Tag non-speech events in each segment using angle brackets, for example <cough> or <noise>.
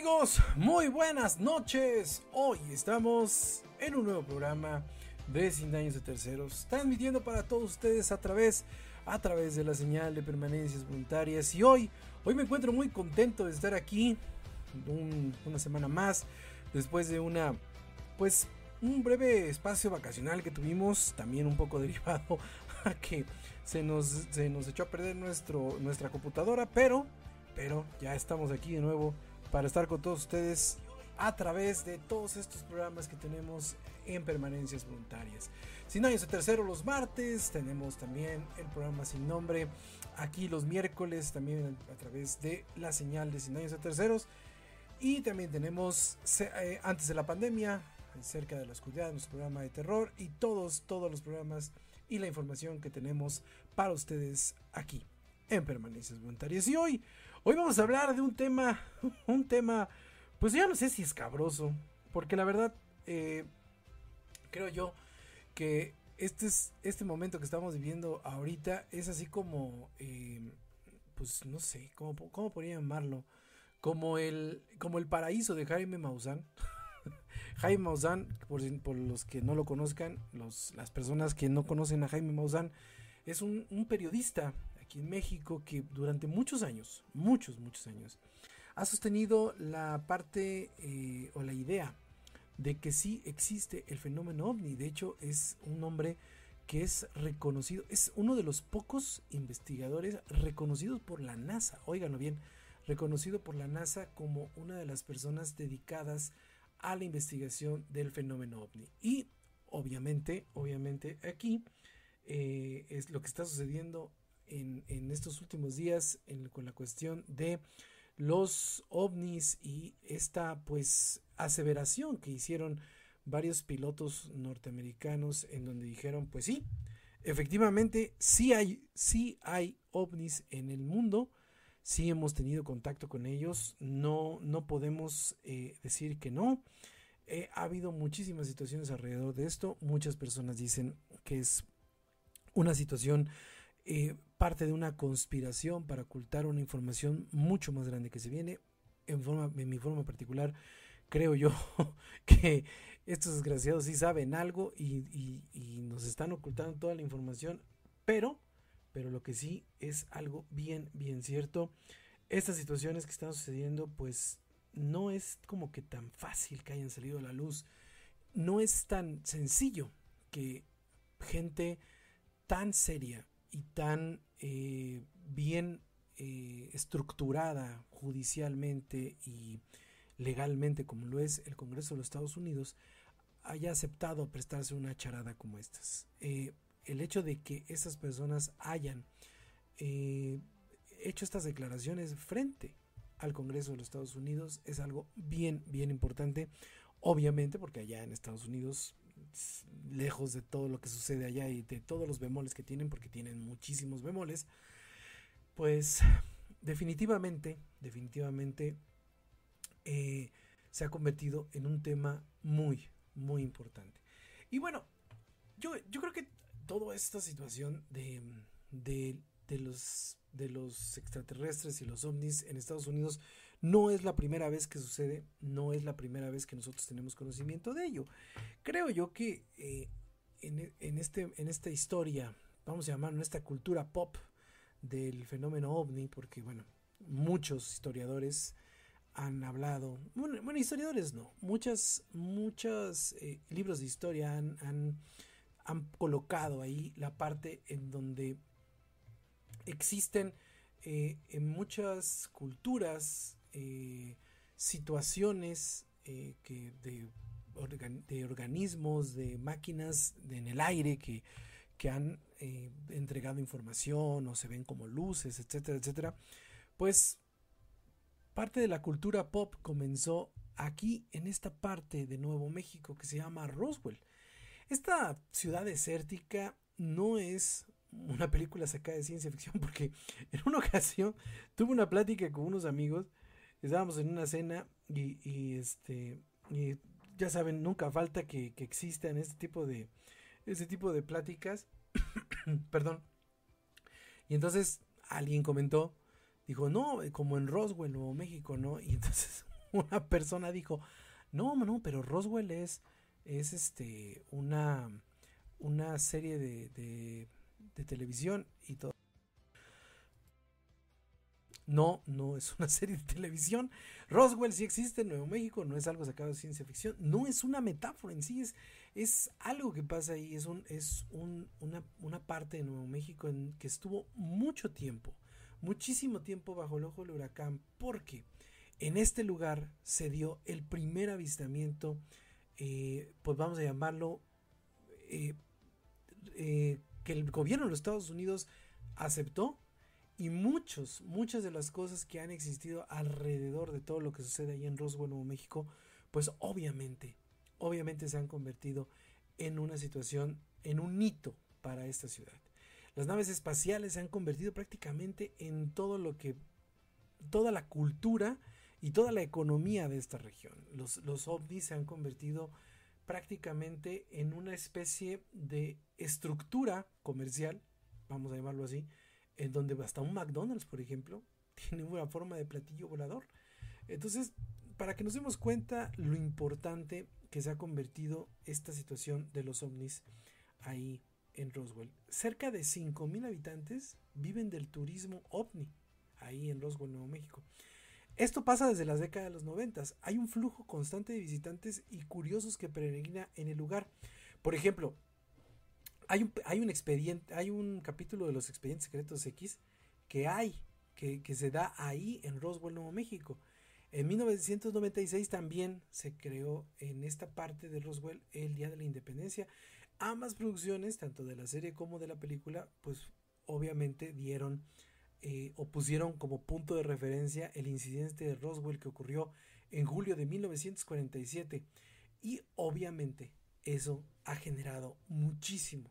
Amigos, muy buenas noches. Hoy estamos en un nuevo programa de Sin Daños de Terceros, transmitiendo para todos ustedes a través, a través de la señal de permanencias voluntarias. Y hoy, hoy me encuentro muy contento de estar aquí una semana más, después de una, pues, un breve espacio vacacional que tuvimos, también un poco <laughs> derivado a que se nos, se nos echó a perder nuestro, nuestra computadora, pero, pero ya estamos aquí de nuevo para estar con todos ustedes a través de todos estos programas que tenemos en permanencias voluntarias. Sin años de tercero los martes, tenemos también el programa sin nombre aquí los miércoles también a través de la señal de Sin años de terceros y también tenemos eh, antes de la pandemia cerca de la oscuridad nuestro programa de terror y todos todos los programas y la información que tenemos para ustedes aquí en permanencias voluntarias y hoy Hoy vamos a hablar de un tema, <laughs> un tema, pues ya no sé si escabroso, porque la verdad, eh, creo yo que este, es, este momento que estamos viviendo ahorita es así como, eh, pues no sé, ¿cómo, cómo podría llamarlo? Como el, como el paraíso de Jaime Maussan. <laughs> Jaime Maussan, por, los que no lo conozcan, las personas que no conocen a Jaime Maussan, es un periodista aquí en México que durante muchos años, muchos, muchos años, ha sostenido la parte eh, o la idea de que sí existe el fenómeno ovni. De hecho, es un hombre que es reconocido, es uno de los pocos investigadores reconocidos por la NASA, óiganlo bien, reconocido por la NASA como una de las personas dedicadas a la investigación del fenómeno ovni. Y obviamente, obviamente aquí eh, es lo que está sucediendo en, estos últimos días con la cuestión de los ovnis y esta pues aseveración que hicieron varios pilotos norteamericanos en donde dijeron pues sí efectivamente sí hay sí hay ovnis en el mundo sí hemos tenido contacto con ellos no no podemos eh, decir que no. Eh, ha habido muchísimas situaciones alrededor de esto muchas personas dicen que es una situación eh, parte de una conspiración para ocultar una información mucho más grande que se viene. En, mi forma particular, creo yo <laughs> que estos desgraciados sí saben algo y, nos están ocultando toda la información, pero, pero lo que sí es algo bien, bien cierto. Estas situaciones que están sucediendo, pues no es como que tan fácil que hayan salido a la luz. No es tan sencillo que gente tan seria y tan eh, bien eh, estructurada judicialmente y legalmente como lo es el Congreso de los Estados Unidos haya aceptado prestarse una charada como estas. Eh, el hecho de que estas personas hayan hecho estas declaraciones frente al Congreso de los Estados Unidos es algo bien, bien importante. Obviamente, porque allá en Estados Unidos lejos de todo lo que sucede allá y de todos los bemoles que tienen, porque tienen muchísimos bemoles, pues definitivamente, definitivamente eh, se ha convertido en un tema muy, muy importante. Y bueno, yo, yo creo que toda esta situación de, de, de, los, de los extraterrestres y los ovnis en Estados Unidos no es la primera vez que sucede, no es la primera vez que nosotros tenemos conocimiento de ello. Creo yo que eh, en, este, en esta historia, vamos a llamarlo, en esta cultura pop del fenómeno ovni, porque bueno, muchos historiadores han hablado, bueno, historiadores no, muchas, muchos eh, libros de historia han, han, han, colocado ahí la parte en donde existen eh, en muchas culturas eh, situaciones eh, que de, de, organismos, de máquinas en el aire que, que han eh, entregado información o se ven como luces, etcétera, etcétera, pues parte de la cultura pop comenzó aquí en esta parte de Nuevo México que se llama Roswell. Esta ciudad desértica no es una película sacada de ciencia ficción <laughs> porque en una ocasión tuve una plática con unos amigos estábamos en una cena y, este ya saben nunca falta que, que existan este tipo de este tipo de pláticas. <coughs> Perdón. Y entonces alguien comentó dijo no como en Roswell Nuevo México no y entonces <laughs> una persona dijo, no, no, pero Roswell es, es este, una, una serie de, de, de televisión y todo. No, no es una <laughs> serie de televisión. Roswell sí existe en Nuevo México, no es algo sacado de ciencia ficción, no es una metáfora en sí, es, es algo que pasa ahí, es, un, es un, una, una, parte de Nuevo México en que estuvo mucho tiempo, muchísimo tiempo bajo el ojo del huracán, porque en este lugar se dio el primer avistamiento, eh, pues vamos a llamarlo, eh, eh, que el gobierno de los Estados Unidos aceptó y muchos, muchas de las cosas que han existido alrededor de todo lo que sucede ahí en Roswell, Nuevo México, pues obviamente, obviamente se han convertido en una situación, en un hito para esta ciudad. Las naves espaciales se han convertido prácticamente en todo lo que, toda la cultura y toda la economía de esta región. Los, los ovnis se han convertido prácticamente en una especie de estructura comercial, vamos a llamarlo así, en donde hasta un McDonald's, por ejemplo, <laughs> tiene una forma de platillo volador. Entonces, para que nos demos cuenta lo importante que se ha convertido esta situación de los ovnis ahí en Roswell. Cerca de 5.000 habitantes viven del turismo ovni ahí en Roswell, Nuevo México. Esto pasa desde las décadas de los 90. Hay un flujo constante de visitantes y curiosos que peregrina en el lugar. Por ejemplo, hay un, expediente, hay un capítulo de los expedientes secretos X que hay, que, se da ahí en Roswell, Nuevo México. En 1996 también se creó en esta parte de Roswell el Día de la Independencia. Ambas producciones, tanto de la serie como de la película, pues obviamente dieron eh, o pusieron como punto de referencia el incidente de Roswell que ocurrió en julio de 1947. Y obviamente eso ha generado muchísimo,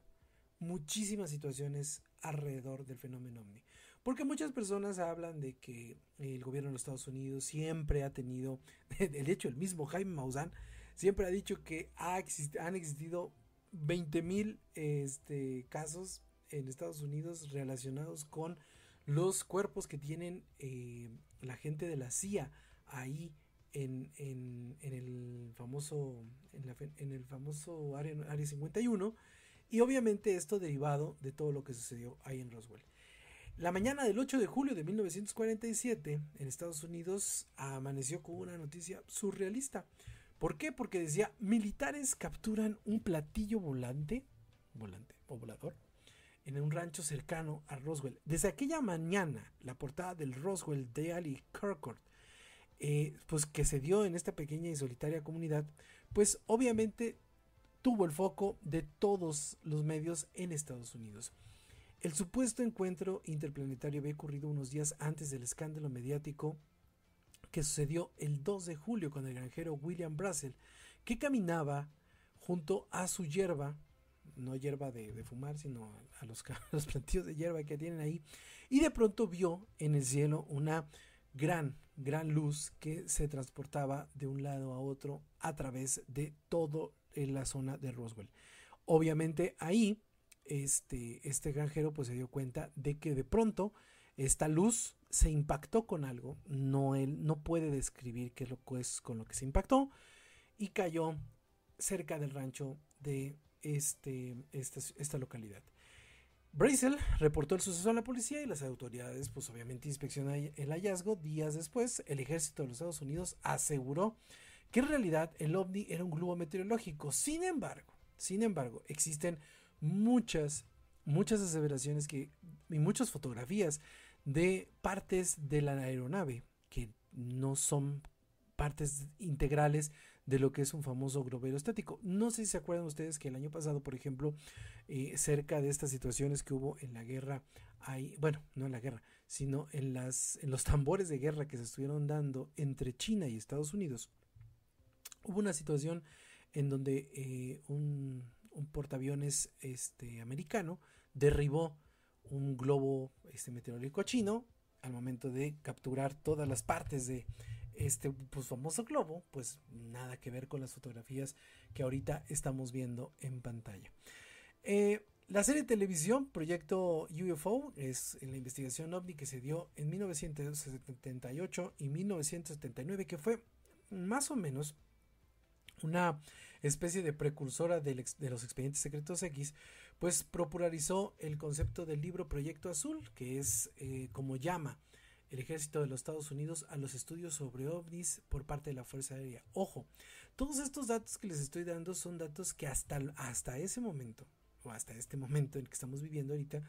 muchísimas situaciones alrededor del fenómeno ovni. Porque muchas personas hablan de que el gobierno de los Estados Unidos siempre ha tenido, <laughs> de hecho el mismo Jaime Maussan siempre ha dicho que ha han existido 20 mil este, casos en Estados Unidos relacionados con los cuerpos que tienen eh, la gente de la CIA ahí en, en, en el famoso en, la, el famoso área, área 51 y obviamente esto derivado de todo lo que sucedió ahí en Roswell. La mañana del 8 de julio de 1947 en Estados Unidos amaneció con una noticia surrealista. ¿Por qué? Porque decía, militares capturan un platillo volante, volante o volador, en un rancho cercano a Roswell. Desde aquella mañana, la portada del Roswell Daily Kirkwood, eh, pues que se dio en esta pequeña y solitaria comunidad, pues obviamente tuvo el foco de todos los medios en Estados Unidos. El supuesto encuentro interplanetario había ocurrido unos días antes del escándalo mediático que sucedió el 2 de julio con el granjero William Brassel, que caminaba junto a su hierba, no hierba de, fumar, sino a los, <laughs> los plantillos de hierba que tienen ahí, y de pronto vio en el cielo una gran, gran luz que se transportaba de un lado a otro a través de todo en la zona de Roswell. Obviamente ahí este, este granjero pues se dio cuenta de que de pronto esta luz se impactó con algo, no él no puede describir qué es lo que es con lo que se impactó y cayó cerca del rancho de este, esta, esta localidad. Brazel reportó el suceso a la policía y las autoridades pues obviamente inspeccionaron el hallazgo. Días después el ejército de los Estados Unidos aseguró que en realidad el ovni era un globo meteorológico. Sin embargo, sin embargo, existen muchas, muchas aseveraciones que, y muchas fotografías de partes de la aeronave que no son partes integrales de lo que es un famoso globo aerostático. No sé si se acuerdan ustedes que el año pasado, por ejemplo, eh, cerca de estas situaciones que hubo en la guerra, hay, bueno, no en la guerra, sino en, las, en los <laughs> tambores de guerra que se estuvieron dando entre China y Estados Unidos, Hubo una situación en donde eh, un, portaaviones este, americano derribó un globo este, meteorológico chino al momento de capturar todas las partes de este pues, famoso globo, pues nada que ver con las fotografías que ahorita estamos viendo en pantalla. Eh, la serie de televisión Proyecto UFO es la investigación ovni que se dio en 1978 y 1979, que fue más o menos una especie de precursora de los expedientes secretos X, pues popularizó el concepto del libro Proyecto Azul, que es eh, como llama el ejército de los Estados Unidos a los estudios sobre ovnis por parte de la Fuerza Aérea. Ojo, todos estos datos que les estoy dando son datos que hasta, hasta ese momento, o hasta este momento en el que estamos viviendo ahorita,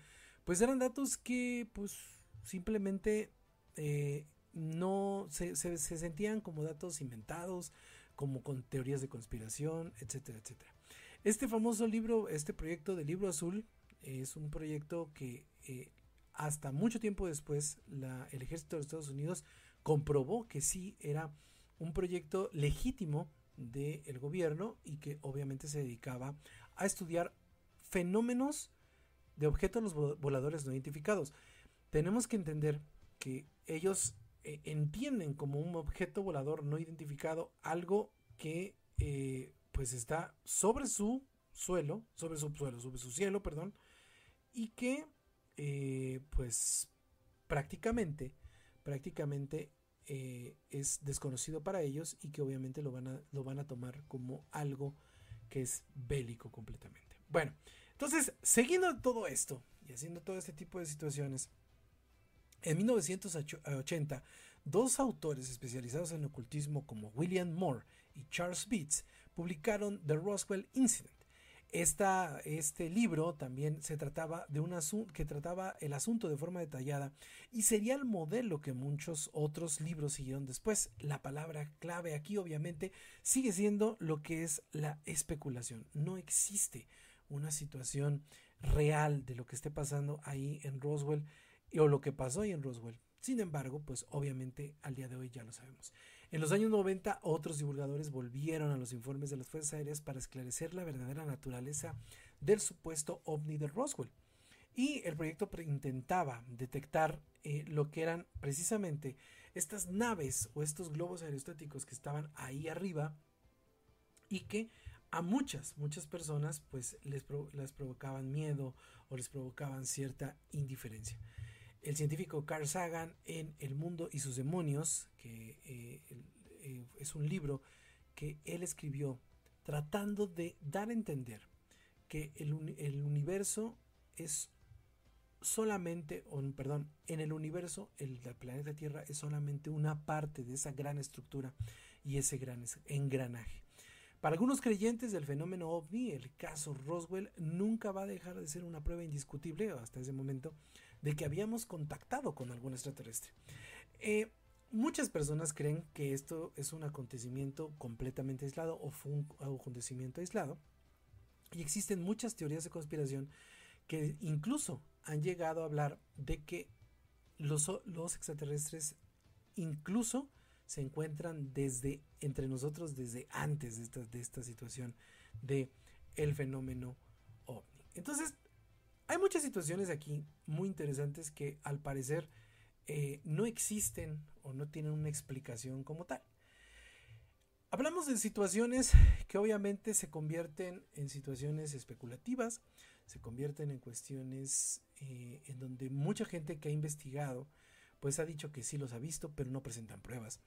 pues eran datos que pues simplemente eh, no se, se, sentían como datos inventados, como con teorías de conspiración, etcétera, etcétera. Este famoso libro, este proyecto de libro azul, es un proyecto que eh, hasta mucho tiempo después el ejército de Estados Unidos comprobó que sí era un proyecto legítimo del gobierno y que obviamente se dedicaba a estudiar fenómenos de objetos voladores no identificados. Tenemos que entender que ellos eh, entienden como un objeto volador no identificado algo que eh, pues está sobre su suelo, sobre su suelo, sobre su cielo, perdón, y que eh, pues prácticamente, prácticamente es desconocido para ellos y que obviamente lo van, a, lo van a tomar como algo que es bélico completamente. Bueno, entonces, siguiendo todo esto y haciendo todo este tipo de situaciones, en 1980, dos autores especializados en ocultismo como William Moore y Charles Beats publicaron The Roswell Incident. Esta, este libro también se trataba de un asunto que trataba el asunto de forma detallada y sería el modelo que muchos otros libros siguieron después. La palabra clave aquí obviamente sigue siendo lo que es la especulación. No existe una situación real de lo que esté pasando ahí en Roswell o lo que pasó ahí en Roswell. Sin embargo, pues obviamente al día de hoy ya lo sabemos. En los años 90, otros divulgadores volvieron a los informes de las Fuerzas Aéreas para esclarecer la verdadera naturaleza del supuesto ovni de Roswell. Y el proyecto intentaba detectar eh, lo que eran precisamente estas naves o estos globos aerostáticos que estaban ahí arriba y que a muchas, muchas personas pues les, les provocaban miedo o les provocaban cierta indiferencia el científico Carl Sagan en El mundo y sus demonios, que eh, eh, es un libro que él escribió tratando de dar a entender que el, universo es solamente, perdón, en el universo el, planeta Tierra es solamente una parte de esa gran estructura y ese gran engranaje. Para algunos creyentes del fenómeno ovni, el caso Roswell nunca va a dejar de ser una prueba indiscutible hasta ese momento de que habíamos contactado con algún extraterrestre. Eh, muchas personas creen que esto es un acontecimiento completamente aislado o fue un acontecimiento aislado. Y existen muchas teorías de conspiración que incluso han llegado a hablar de que los, los extraterrestres incluso se encuentran desde entre nosotros desde antes de esta, de esta situación de el fenómeno ovni. Entonces, hay muchas situaciones aquí muy interesantes que al parecer eh, no existen o no tienen una explicación como tal. Hablamos de situaciones que obviamente se convierten en situaciones especulativas, se convierten en cuestiones eh, en donde mucha gente que ha investigado pues ha dicho que sí los ha visto pero no presentan pruebas.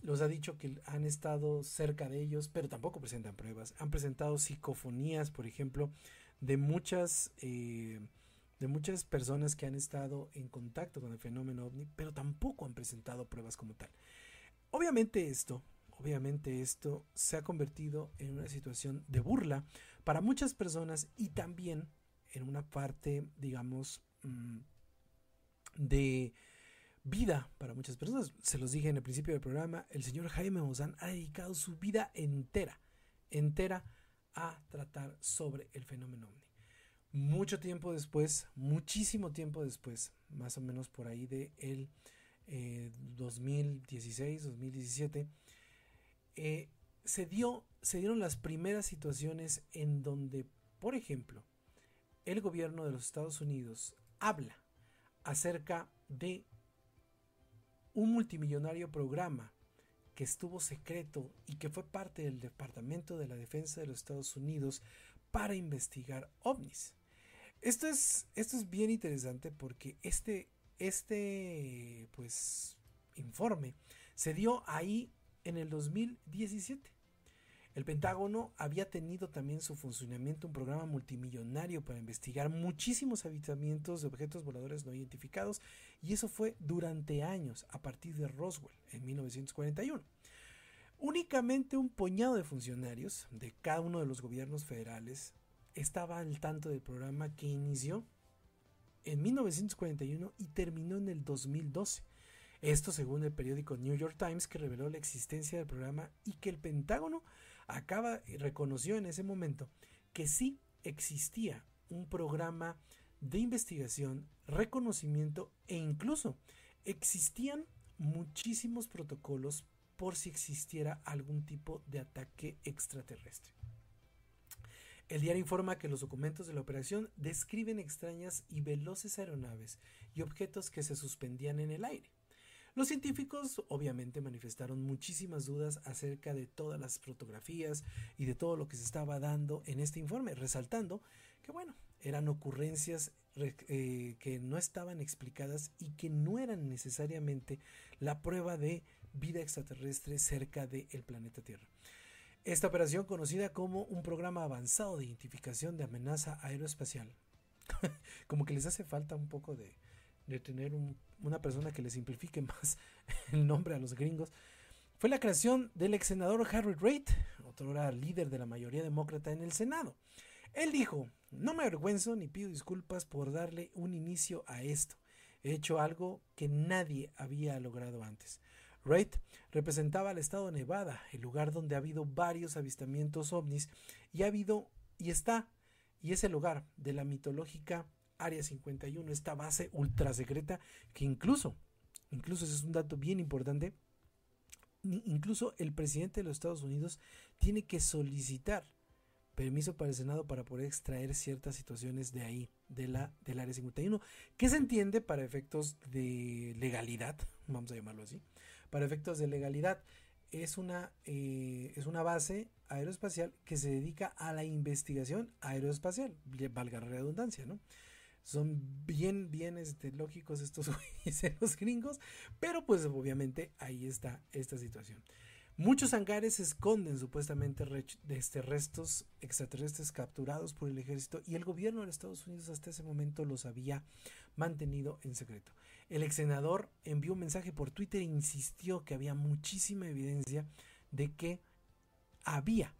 Los ha dicho que han estado cerca de ellos pero tampoco presentan pruebas. Han presentado psicofonías, por ejemplo, de muchas, eh, de muchas personas que han estado en contacto con el fenómeno ovni, pero tampoco han presentado pruebas como tal. Obviamente esto, obviamente esto se ha convertido en una situación de burla para muchas personas y también en una parte, digamos, mm, de vida para muchas personas. Se los dije en el principio del programa, el señor Jaime Mozán ha dedicado su vida entera, entera a tratar sobre el fenómeno ovni. Mucho tiempo después, muchísimo tiempo después, más o menos por ahí de el 2016, 2017, eh, se, dio, se dieron las primeras situaciones en donde, por ejemplo, el gobierno de los Estados Unidos habla acerca de un multimillonario programa que estuvo secreto y que fue parte del Departamento de la Defensa de los Estados Unidos para investigar ovnis. Esto es, esto es bien interesante porque este, este pues, informe se dio ahí en el 2017. El Pentágono había tenido también su funcionamiento un programa multimillonario para investigar muchísimos avistamientos de objetos voladores no identificados y eso fue durante años a partir de Roswell en 1941. Únicamente un puñado de funcionarios de cada uno de los gobiernos federales estaba al tanto del programa que inició en 1941 y terminó en el 2012. Esto según el periódico New York Times que reveló la existencia del programa y que el Pentágono acaba y reconoció en ese momento que sí existía un programa de investigación, reconocimiento e incluso existían muchísimos protocolos por si existiera algún tipo de ataque extraterrestre. El diario informa que los documentos de la operación describen extrañas y veloces aeronaves y objetos que se suspendían en el aire. Los científicos obviamente manifestaron muchísimas dudas acerca de todas las fotografías y de todo lo que se estaba dando en este informe, resaltando que bueno, eran ocurrencias eh, que no estaban explicadas y que no eran necesariamente la prueba de vida extraterrestre cerca del planeta Tierra. Esta operación, conocida como un programa avanzado de identificación de amenaza aeroespacial, <laughs> como que les hace falta un poco de, de tener una persona que le simplifique <laughs> más el nombre a los gringos, fue la creación del ex senador Harry Reid, otro líder de la mayoría demócrata en el Senado. Él dijo, no me avergüenzo ni pido disculpas por darle un inicio a esto. He hecho algo que nadie había logrado antes. Reid representaba al estado de Nevada, el lugar donde ha habido varios avistamientos ovnis y ha habido y está y es el lugar de la mitológica Área 51, esta base ultra secreta que incluso, incluso ese es un dato bien importante, incluso el presidente de los Estados Unidos tiene que solicitar permiso para el Senado para poder extraer ciertas situaciones de ahí, de la, del Área 51, que se entiende para efectos de legalidad, vamos a llamarlo así, para efectos de legalidad. Es una, eh, es una base aeroespacial que se dedica a la investigación aeroespacial, valga la redundancia, ¿no? Son bien, bien este, lógicos estos <laughs> los gringos, pero pues obviamente ahí está esta situación. Muchos hangares esconden supuestamente este, restos extraterrestres capturados por el ejército y el gobierno de Estados Unidos hasta ese momento los había mantenido en secreto. El ex senador envió un mensaje por Twitter e insistió que había muchísima evidencia de que había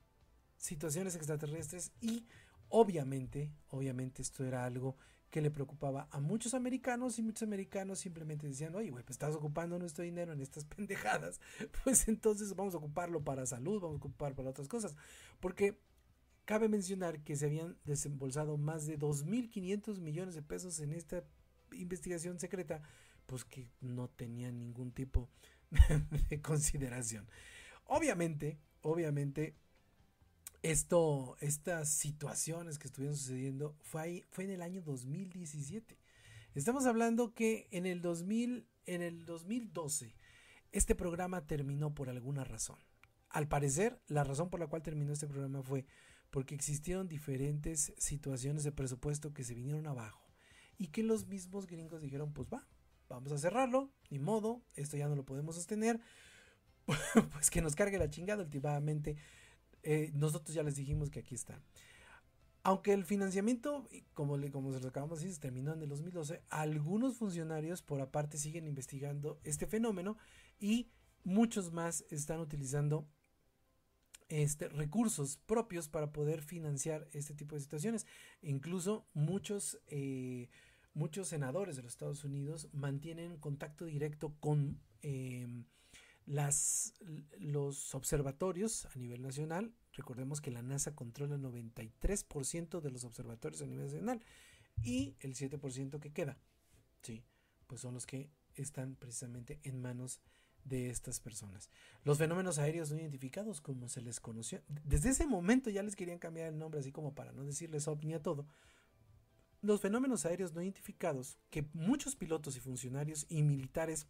situaciones extraterrestres y obviamente, obviamente esto era algo que le preocupaba a muchos americanos y muchos americanos simplemente decían, oye, güey, pues estás ocupando nuestro dinero en estas <laughs> pendejadas, pues entonces vamos a ocuparlo para salud, vamos a ocupar para otras cosas. Porque cabe mencionar que se habían desembolsado más de 2.500 millones de pesos en esta investigación secreta, pues que no tenían ningún tipo <laughs> de consideración. Obviamente, obviamente, esto, estas situaciones que estuvieron sucediendo fue, fue en el año 2017. Estamos hablando que en el, 2000, en el 2012 este programa terminó por alguna razón. Al parecer, la razón por la cual terminó este programa fue porque existieron diferentes situaciones de presupuesto que se vinieron abajo y que los mismos gringos dijeron, pues va, vamos a cerrarlo, ni modo, esto ya no lo podemos sostener, <laughs> pues que nos cargue la chingada últimamente eh, nosotros ya les dijimos que aquí está. Aunque el financiamiento, como, como se lo acabamos de decir, terminó en el 2012, algunos funcionarios por aparte siguen investigando este fenómeno y muchos más están utilizando este, recursos propios para poder financiar este tipo de situaciones. Incluso muchos, eh, muchos senadores de los Estados Unidos mantienen contacto directo con em, las, los observatorios a nivel nacional, recordemos que la NASA controla el 93% de los observatorios a nivel nacional y el 7% que queda, sí, pues son los que están precisamente en manos de estas personas. Los fenómenos aéreos no identificados, como se les conoció, desde ese momento ya les querían cambiar el nombre, así como para no decirles ovni a todo. Los fenómenos aéreos no identificados, que muchos pilotos y funcionarios y militares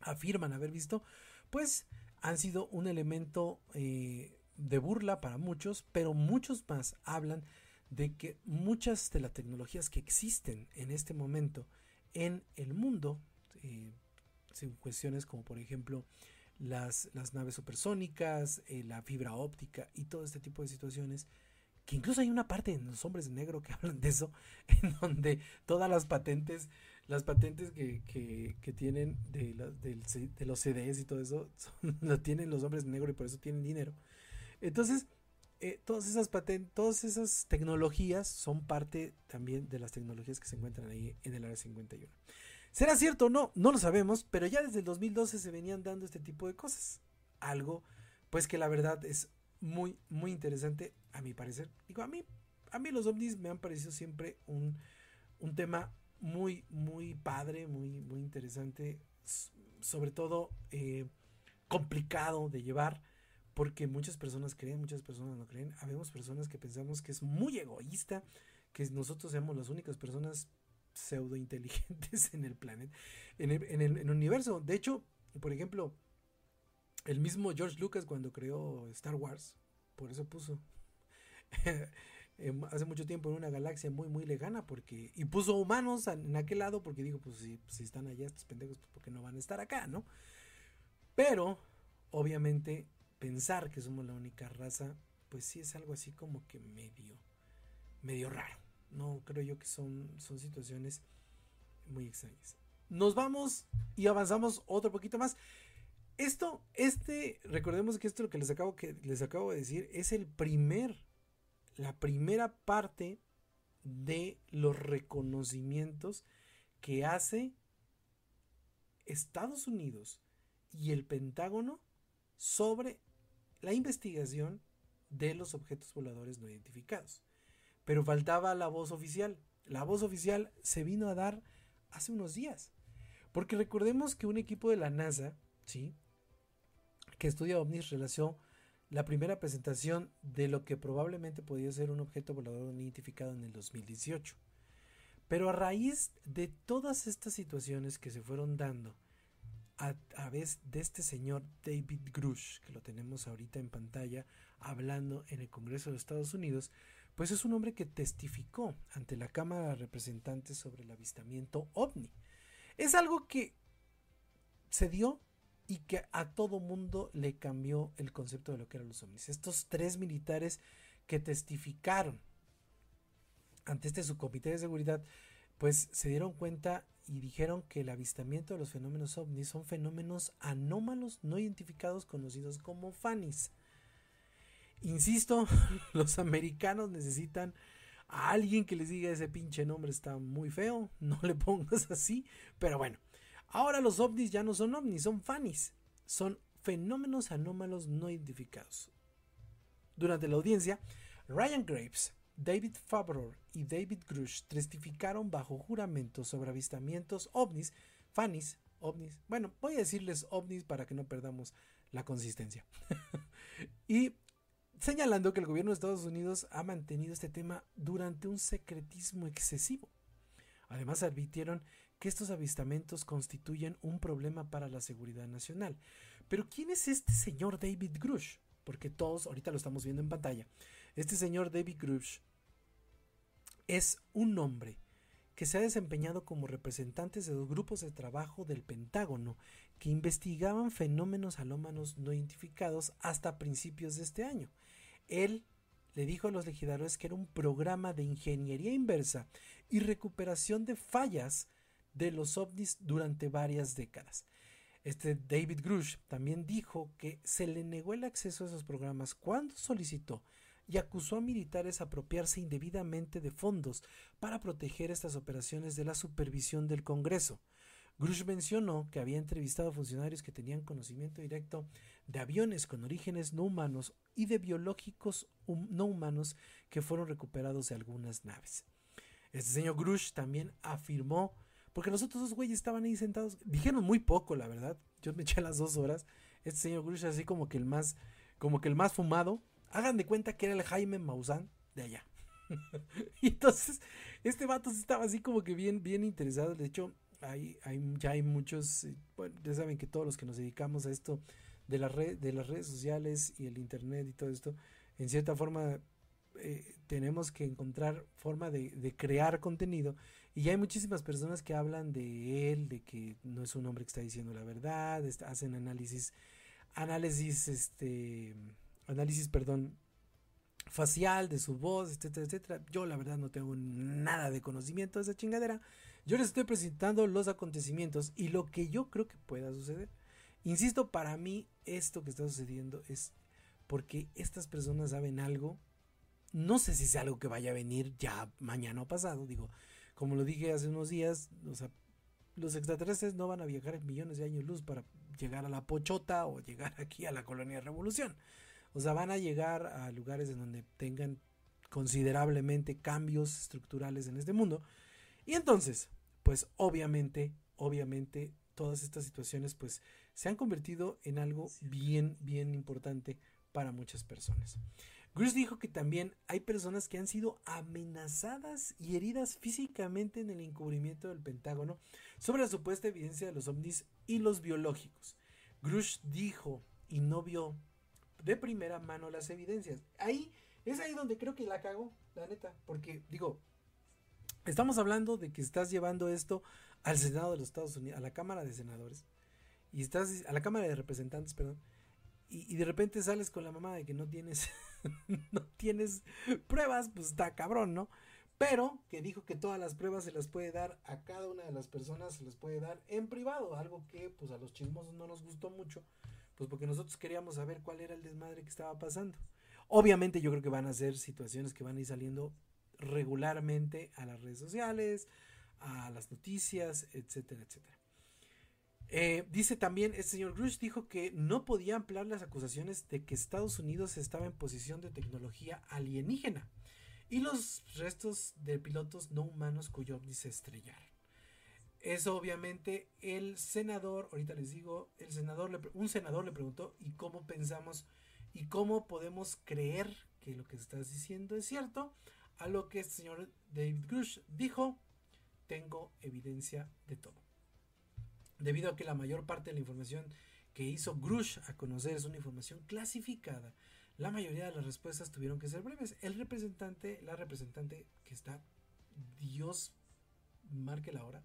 afirman haber visto, pues han sido un elemento eh, de burla para muchos, pero muchos más hablan de que muchas de las tecnologías que existen en este momento en el mundo, eh, cuestiones como por ejemplo las, las naves supersónicas, eh, la fibra óptica y todo este tipo de situaciones. Que incluso hay una parte en los hombres de negro que <laughs> hablan de eso, en donde todas las patentes, las patentes que, que, tienen de, de, los CDs y todo eso, <laughs> lo tienen los hombres de negro y por eso tienen dinero. Entonces, eh, todas esas patentes, todas esas tecnologías son parte también de las tecnologías que se encuentran ahí en el área 51. ¿Será cierto o no? No lo sabemos, pero ya desde el 2012 se venían dando este tipo de cosas. Algo, pues que la verdad es muy, muy interesante a mi parecer. Digo, a mí, a mí los ovnis me han parecido siempre un, un tema muy, muy padre, muy, muy interesante, sobre todo eh, complicado de llevar, porque muchas personas creen, muchas personas no creen. Habemos personas que pensamos que es muy egoísta, que nosotros seamos las únicas personas pseudo inteligentes <laughs> en el planeta, en el, en el, universo. De hecho, por ejemplo, el mismo George Lucas cuando creó Star Wars, por eso puso <laughs> hace mucho tiempo en una galaxia muy muy lejana porque y puso humanos en aquel lado porque digo pues si, si están allá estos pendejos pues porque no van a estar acá no pero obviamente pensar que somos la única raza pues sí es algo así como que medio medio raro no creo yo que son, son situaciones muy extrañas. Nos vamos y avanzamos otro poquito más. Esto, este, recordemos que esto lo que les acabo, que les acabo de decir es el primer, la primera parte de los reconocimientos que hace Estados Unidos y el Pentágono sobre la investigación de los objetos voladores no identificados pero faltaba la voz oficial. La voz oficial se vino a dar hace unos días. Porque recordemos que un equipo de la NASA, ¿sí? que estudia ovnis, relació la primera presentación de lo que probablemente podía ser un objeto volador no identificado en el 2018. Pero a raíz de todas estas situaciones que se fueron dando a través de este señor David Grush, que lo tenemos ahorita en pantalla, hablando en el Congreso de Estados Unidos, pues es un hombre que testificó ante la Cámara de Representantes sobre el avistamiento ovni. Es algo que se dio y que a todo mundo le cambió el concepto de lo que eran los ovnis. Estos tres militares que testificaron ante este subcomité de seguridad, pues se dieron cuenta y dijeron que el avistamiento de los fenómenos ovnis son fenómenos anómalos no identificados conocidos como FANIS. Insisto, <laughs> los americanos necesitan a alguien que les diga ese pinche nombre está muy feo, no le pongas así, pero bueno, ahora los ovnis ya no son ovnis, son fanis, son fenómenos anómalos no identificados. Durante la audiencia, Ryan Graves, David Fabror y David Grush testificaron bajo juramento sobre avistamientos ovnis, fanis, ovnis, bueno, voy a decirles ovnis para que no perdamos la consistencia. <laughs> y señalando que el gobierno de Estados Unidos ha mantenido este tema durante un secretismo excesivo. Además, advirtieron que estos avistamientos constituyen un problema para la seguridad nacional. Pero ¿quién es este señor David Grush? Porque todos ahorita lo estamos viendo en pantalla. Este señor David Grush es un hombre que se ha desempeñado como representante de los grupos de trabajo del Pentágono que investigaban fenómenos alómanos no identificados hasta principios de este año. Él le dijo a los legisladores que era un programa de ingeniería inversa y recuperación de fallas de los ovnis durante varias décadas. Este David Grush también dijo que se le negó el acceso a esos programas cuando solicitó y acusó a militares a apropiarse indebidamente de fondos para proteger estas operaciones de la supervisión del Congreso. Grush mencionó que había entrevistado a funcionarios que tenían conocimiento directo de aviones con orígenes no humanos y de biológicos no humanos que fueron recuperados de algunas naves. Este señor Grush también afirmó, porque los otros dos güeyes estaban ahí sentados, dijeron muy poco, la verdad. Yo me eché las dos horas. Este señor Grush así como que el más, como que el más fumado. Hagan de cuenta que era el Jaime Maussan de allá. <laughs> y entonces, este vato estaba así como que bien, bien interesado. De hecho, hay, ya hay muchos, eh, bueno, ya saben que todos los que nos dedicamos a esto de, la red, de las redes sociales y el internet y todo esto, en cierta forma eh, tenemos que encontrar forma de, crear contenido y hay muchísimas personas que hablan de él, de que no es un hombre que está diciendo la verdad, hacen análisis análisis, este, análisis, perdón, facial de su voz, etcétera, etcétera. Yo la verdad no tengo nada de conocimiento de esa chingadera. Yo les estoy presentando los acontecimientos y lo que yo creo que pueda suceder. Insisto, para mí esto que está sucediendo es porque estas personas saben algo. No sé si es algo que vaya a venir ya mañana o pasado. Digo, como lo dije hace unos días, los extraterrestres no van a viajar millones de años luz para llegar a la Pochota o llegar <laughs> aquí a la colonia Revolución. O sea, van a llegar a lugares en donde tengan considerablemente cambios estructurales en este mundo. Y entonces, pues obviamente, obviamente, todas estas situaciones pues se han convertido en algo bien, bien importante para muchas personas. Grush dijo que también hay personas que han sido amenazadas y heridas físicamente en el encubrimiento del Pentágono sobre la supuesta evidencia de los ovnis y los biológicos. Grush dijo y no vio de primera mano las evidencias. Ahí es ahí donde creo que la cago, la neta, porque digo, estamos hablando de que estás llevando esto al Senado de los Estados Unidos, a la Cámara de Senadores, y estás a la Cámara de Representantes, perdón, y, de repente sales con la mamá de que no tienes, <laughs> no tienes pruebas, pues está cabrón, ¿no? Pero que dijo que todas las pruebas se las puede dar a cada una de las personas, se las puede dar en privado, algo que pues a los chismosos no nos gustó mucho, pues porque nosotros queríamos saber cuál era el desmadre que estaba pasando. Obviamente yo creo que van a ser situaciones que van a ir saliendo regularmente a las redes sociales, a las noticias, etcétera, etcétera. Eh, dice también, el señor Grush dijo que no podía ampliar las acusaciones de que Estados Unidos estaba en posición de tecnología alienígena y los restos de pilotos no humanos cuyo ovni se estrellaron. Eso obviamente el senador, ahorita les digo, el senador un senador le preguntó y cómo pensamos y cómo podemos creer que lo que estás diciendo es cierto, a lo que el señor David Grush dijo, tengo evidencia de todo debido a que la mayor parte de la información que hizo Grush a conocer es una información clasificada. La mayoría de las respuestas tuvieron que ser breves. El representante, la representante que está, Dios marque la hora,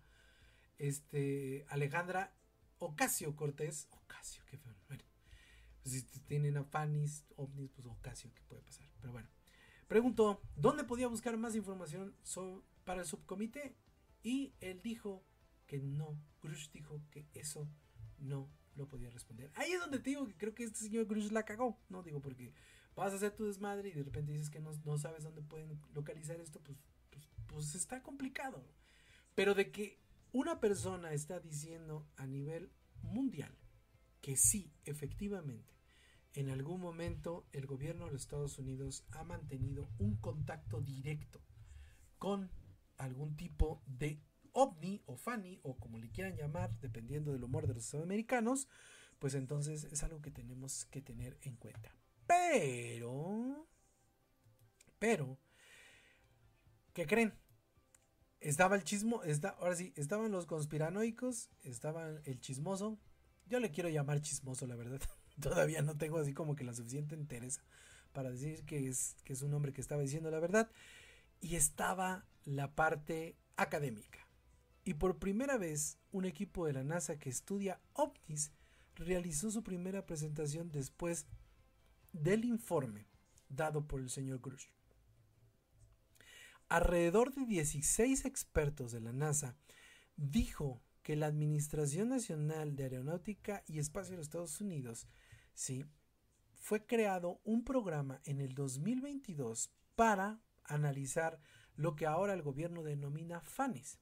este, Alejandra Ocasio Cortés, Ocasio, qué feo, bueno, pues si tienen a Fanis, ovnis, pues Ocasio, ¿qué puede pasar? Pero bueno, preguntó, ¿dónde podía buscar más información para el subcomité? Y él dijo que no. Grush dijo que eso no lo podía responder. Ahí es donde te digo que creo que este señor Grush la cagó, ¿no? Digo, porque vas a hacer tu desmadre y de repente dices que no, sabes dónde pueden localizar esto, pues, pues, pues está complicado. Pero de que una persona está diciendo a nivel mundial que sí, efectivamente, en algún momento el gobierno de los Estados Unidos ha mantenido un contacto directo con algún tipo de ovni o funny o como le quieran llamar, dependiendo del humor de los americanos, pues entonces es algo que tenemos que tener en cuenta. Pero, pero, ¿qué creen? Estaba el chismo, está, ahora sí, estaban los conspiranoicos, estaba el chismoso. Yo le quiero llamar chismoso, la verdad. <laughs> Todavía no tengo así como que la suficiente entereza para decir que es, que es un hombre que estaba diciendo la verdad. Y estaba la parte académica. Y por primera vez, un equipo de la NASA que estudia ovnis realizó su primera presentación después del informe dado por el señor Grush. Alrededor de 16 expertos de la NASA dijo que la Administración Nacional de Aeronáutica y Espacio de los Estados Unidos, sí, fue creado un programa en el 2022 para analizar lo que ahora el gobierno denomina FANES,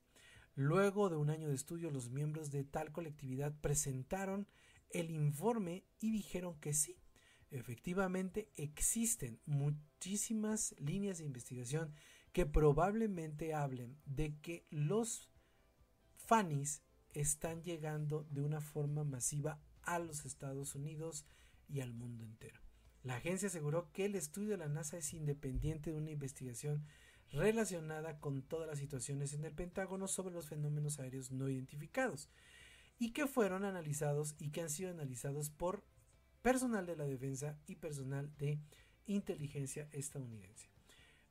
Luego de un año de estudio, los miembros de tal colectividad presentaron el informe y dijeron que sí, efectivamente existen muchísimas líneas de investigación que probablemente hablen de que los FANIs están llegando de una forma masiva a los Estados Unidos y al mundo entero. La agencia aseguró que el estudio de la NASA es independiente de una investigación relacionada con todas las situaciones en el Pentágono sobre los fenómenos aéreos no identificados y que fueron analizados y que han sido analizados por personal de la defensa y personal de inteligencia estadounidense.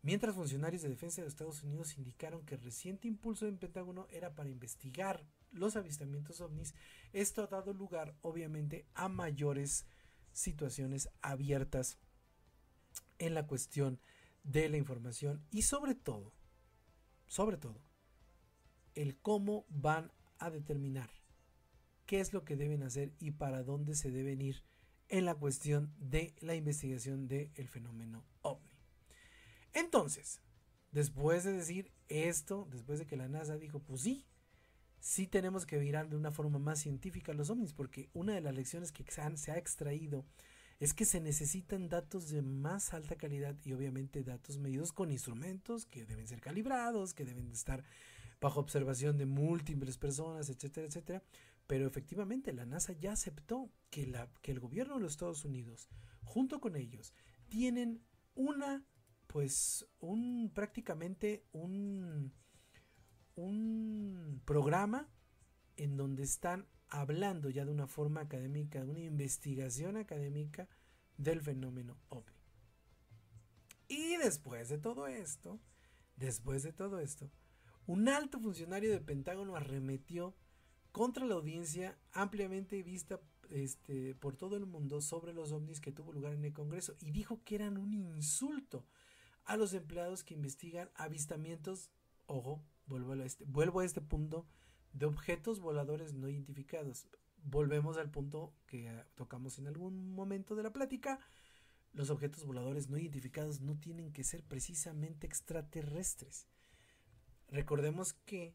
Mientras funcionarios de defensa de Estados Unidos indicaron que el reciente impulso del Pentágono era para investigar los avistamientos ovnis, esto ha dado lugar obviamente a mayores situaciones abiertas en la cuestión de la información y sobre todo, sobre todo, el cómo van a determinar qué es lo que deben hacer y para dónde se deben ir en la cuestión de la investigación del fenómeno ovni. Entonces, después de decir esto, después de que la NASA dijo, pues sí, sí tenemos que mirar de una forma más científica los ovnis, porque una de las lecciones que se ha extraído es que se necesitan datos de más alta calidad y obviamente datos medidos con instrumentos que deben ser calibrados, que deben estar bajo observación de múltiples personas, etcétera, etcétera. Pero efectivamente la NASA ya aceptó que, la, que el gobierno de los Estados Unidos, junto con ellos, tienen una, pues, un prácticamente un, un programa en donde están hablando ya de una forma académica, de una investigación académica del fenómeno OVNI. Y después de todo esto, después de todo esto, un alto funcionario del Pentágono arremetió contra la audiencia ampliamente vista este, por todo el mundo sobre los ovnis que tuvo lugar en el Congreso y dijo que eran un insulto a los empleados que investigan avistamientos, ojo, vuelvo a este, vuelvo a este punto, de objetos voladores no identificados. Volvemos al punto que ah, tocamos en algún momento de la plática. Los objetos voladores no identificados no tienen que ser precisamente extraterrestres. Recordemos que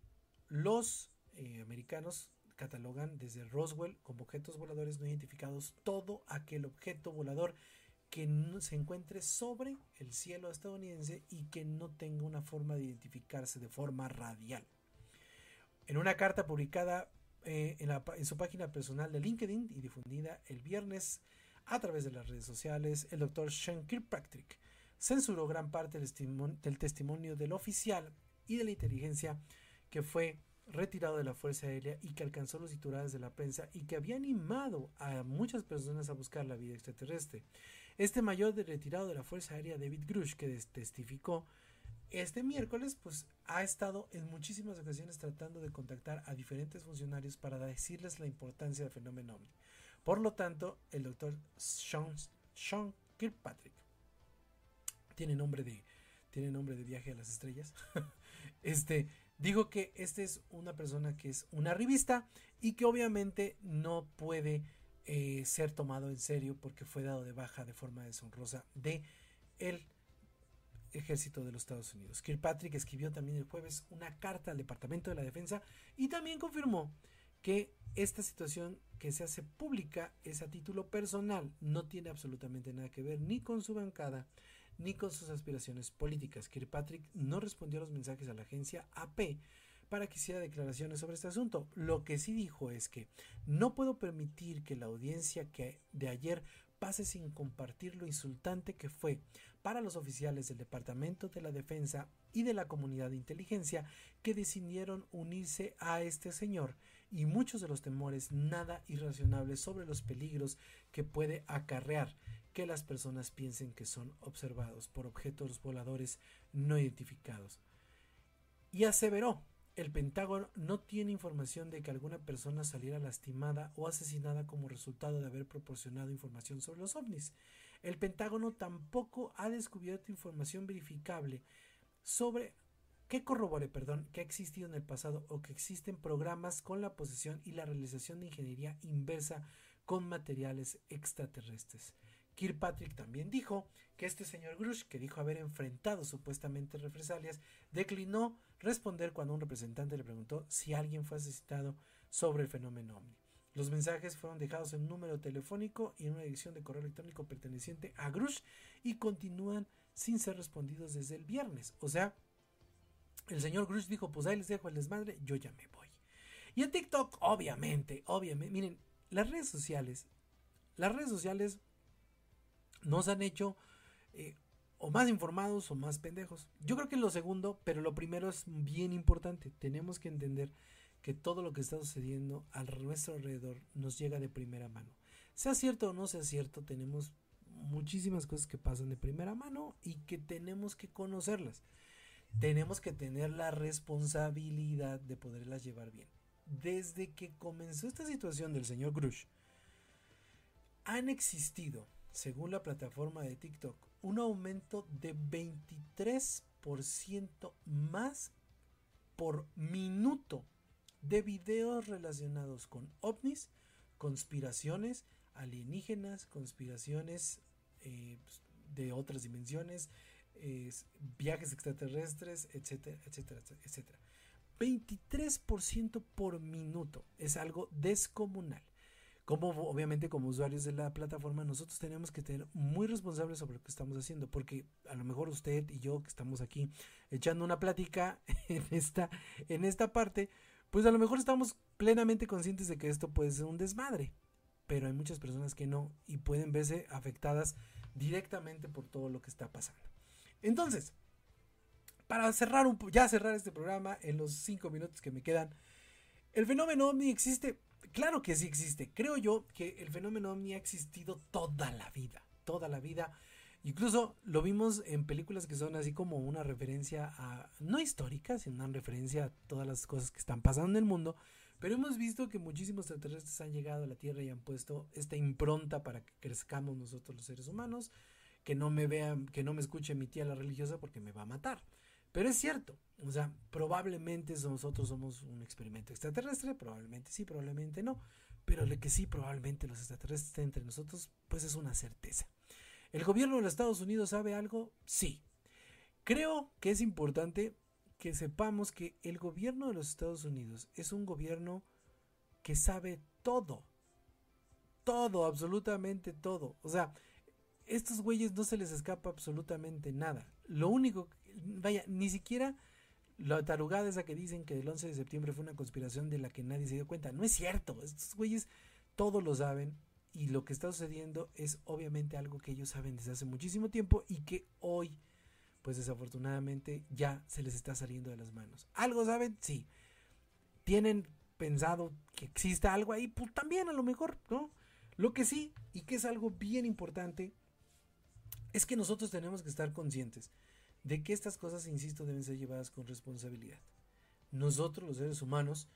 los eh, americanos catalogan desde Roswell como objetos voladores no identificados todo aquel objeto volador que se encuentre sobre el cielo estadounidense y que no tenga una forma de identificarse de forma radial. En una carta publicada eh, en, su página personal de LinkedIn y difundida el viernes a través de las redes sociales, el doctor Sean Kirkpatrick censuró gran parte del testimonio del oficial y de la inteligencia que fue retirado de la Fuerza Aérea y que alcanzó los titulares de la prensa y que había animado a muchas personas a buscar la vida extraterrestre. Este mayor de retirado de la Fuerza Aérea, David Grush, que testificó este miércoles, pues ha estado en muchísimas ocasiones tratando de contactar a diferentes funcionarios para decirles la importancia del fenómeno OVNI. Por lo tanto, el doctor Sean, Sean Kirkpatrick tiene nombre de tiene nombre de viaje a las estrellas. <laughs> este dijo que este es una persona que es una revista y que obviamente no puede eh, ser tomado en serio porque fue dado de baja de forma deshonrosa de el ejército de los Estados Unidos. Kirkpatrick escribió también el jueves una carta al Departamento de la Defensa y también confirmó que esta situación que se hace pública es a título personal, no tiene absolutamente nada que ver ni con su bancada ni con sus aspiraciones políticas. Kirkpatrick no respondió a los mensajes a la agencia AP para que hiciera declaraciones sobre este asunto. Lo que sí dijo es que no puedo permitir que la audiencia que de ayer pase sin compartir lo insultante que fue para los oficiales del Departamento de la Defensa y de la comunidad de inteligencia que decidieron unirse a este señor y muchos de los temores nada irracionables sobre los peligros que puede acarrear que las personas piensen que son observados por objetos voladores no identificados. Y aseveró, el Pentágono no tiene información de que alguna persona saliera lastimada o asesinada como resultado de haber proporcionado información sobre los ovnis. El Pentágono tampoco ha descubierto información verificable sobre que corrobore, perdón, que ha existido en el pasado o que existen programas con la posesión y la realización de ingeniería inversa con materiales extraterrestres. Kirkpatrick también dijo que este señor Grush, que dijo haber enfrentado supuestamente represalias, declinó responder cuando un representante le preguntó si alguien fue asesinado sobre el fenómeno OVNI. Los mensajes fueron dejados en un número telefónico y en una dirección de correo electrónico perteneciente a Grush y continúan sin ser respondidos desde el viernes. O sea, el señor Grush dijo, pues ahí les dejo el desmadre, yo ya me voy. Y en TikTok, obviamente, obviamente, miren, las redes sociales, las redes sociales nos han hecho eh, o más informados o más pendejos. Yo creo que lo segundo, pero lo primero es bien importante. Tenemos que entender que todo lo que está sucediendo a nuestro alrededor nos llega de primera mano. Sea cierto o no sea cierto, tenemos muchísimas cosas que pasan de primera mano y que tenemos que conocerlas. Tenemos que tener la responsabilidad de poderlas llevar bien. Desde que comenzó esta situación del señor Grush, han existido, según la plataforma de TikTok, un aumento de 23% más por minuto de videos relacionados con ovnis, conspiraciones alienígenas, conspiraciones eh, pues, de otras dimensiones, viajes extraterrestres, etcétera, etcétera, etcétera. 23% por minuto es algo descomunal. Como obviamente como usuarios de la plataforma nosotros tenemos que tener muy responsables sobre lo que estamos haciendo, porque a lo mejor usted y yo que estamos aquí echando una plática <laughs> en esta, en esta parte, pues a lo mejor estamos plenamente conscientes de que esto puede ser un desmadre, pero hay muchas personas que no y pueden verse afectadas directamente por todo lo que está pasando. Entonces, para cerrar un, ya cerrar este programa en los cinco minutos que me quedan, el fenómeno ovni existe. Claro que sí existe. Creo yo que el fenómeno ovni ha existido toda la vida, toda la vida. Incluso lo vimos en películas que son así como una referencia a, no histórica, sino una referencia a todas las cosas que están pasando en el mundo. Pero hemos visto que muchísimos extraterrestres han llegado a la Tierra y han puesto esta impronta para que crezcamos nosotros los seres humanos. Que no me vean, que no me escuche mi tía la religiosa porque me va a matar. Pero es cierto, o sea, probablemente nosotros somos un experimento extraterrestre, probablemente sí, probablemente no. Pero lo que sí, probablemente los extraterrestres estén entre nosotros, pues es una certeza. ¿El gobierno de los Estados Unidos sabe algo? Sí. Creo que es importante que sepamos que el gobierno de los Estados Unidos es un gobierno que sabe todo. Todo, absolutamente todo. O sea, estos güeyes no se les escapa absolutamente nada. Lo único, vaya, ni siquiera la tarugada esa que dicen que el 11 de septiembre fue una conspiración de la que nadie se dio cuenta. No es cierto. Estos güeyes todo lo saben y lo que está sucediendo es obviamente algo que ellos saben desde hace muchísimo tiempo y que hoy pues desafortunadamente ya se les está saliendo de las manos. ¿Algo saben? Sí. ¿Tienen pensado que exista algo ahí? Pues también a lo mejor, ¿no? Lo que sí, y que es algo bien importante, es que nosotros tenemos que estar conscientes de que estas cosas, insisto, deben ser llevadas con responsabilidad. Nosotros, los seres humanos,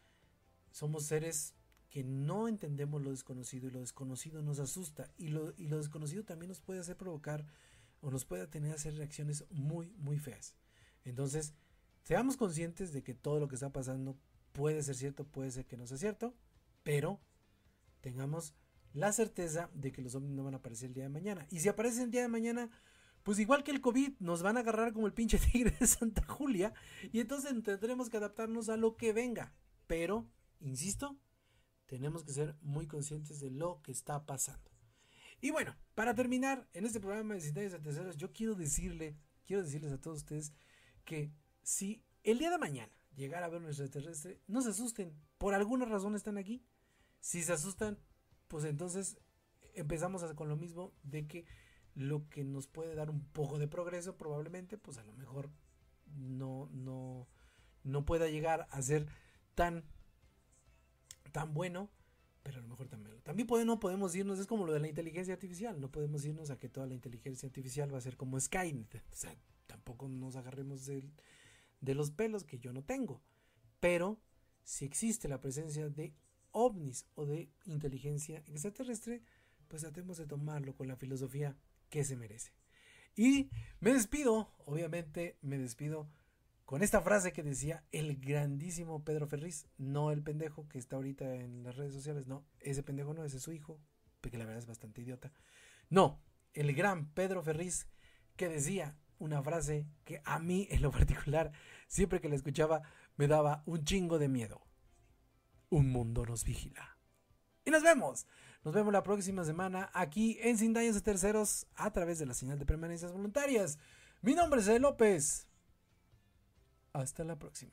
somos seres que no entendemos lo desconocido y lo desconocido nos asusta y lo, y lo desconocido también nos puede hacer provocar o nos puede tener a hacer reacciones muy, muy feas. Entonces, seamos conscientes de que todo lo que está pasando puede ser cierto, puede ser que no sea cierto, pero tengamos la certeza de que los ovnis no van a aparecer el día de mañana. Y si aparecen el día de mañana, pues igual que el COVID, nos van a agarrar como el pinche <laughs> tigre de Santa Julia y entonces tendremos que adaptarnos a lo que venga. Pero, insisto, tenemos que ser muy conscientes de lo que está pasando. Y bueno, para terminar, en este programa de Cintayas a Terceros, yo quiero decirle, quiero decirles a todos ustedes que si el día de mañana llegara a ver un extraterrestre, no se asusten, por alguna razón están aquí. Si se asustan, pues entonces empezamos con lo mismo de que lo que nos puede dar un poco de progreso probablemente, pues a lo mejor no, no, no pueda llegar a ser tan, tan bueno pero a lo mejor también. También no podemos irnos, es como lo de la inteligencia artificial, no podemos irnos a que toda la inteligencia artificial va a ser como Skynet. <laughs> O sea, tampoco nos agarremos de, de los pelos que yo no tengo. Pero si existe la presencia de ovnis o de inteligencia extraterrestre, pues tratemos de tomarlo con la filosofía que se merece. Y me despido, obviamente me despido con esta frase que decía el grandísimo Pedro Ferriz, no el pendejo que está ahorita en las redes sociales, no, ese pendejo no, ese es su hijo, porque la verdad es bastante idiota. No, el gran Pedro Ferriz que decía una frase que a mí en lo particular, siempre que la escuchaba, me daba un chingo de miedo. Un mundo nos vigila. Y nos vemos. Nos vemos la próxima semana aquí en Sin Daños de Terceros a través de la señal de permanencias voluntarias. Mi nombre es López. Hasta la próxima.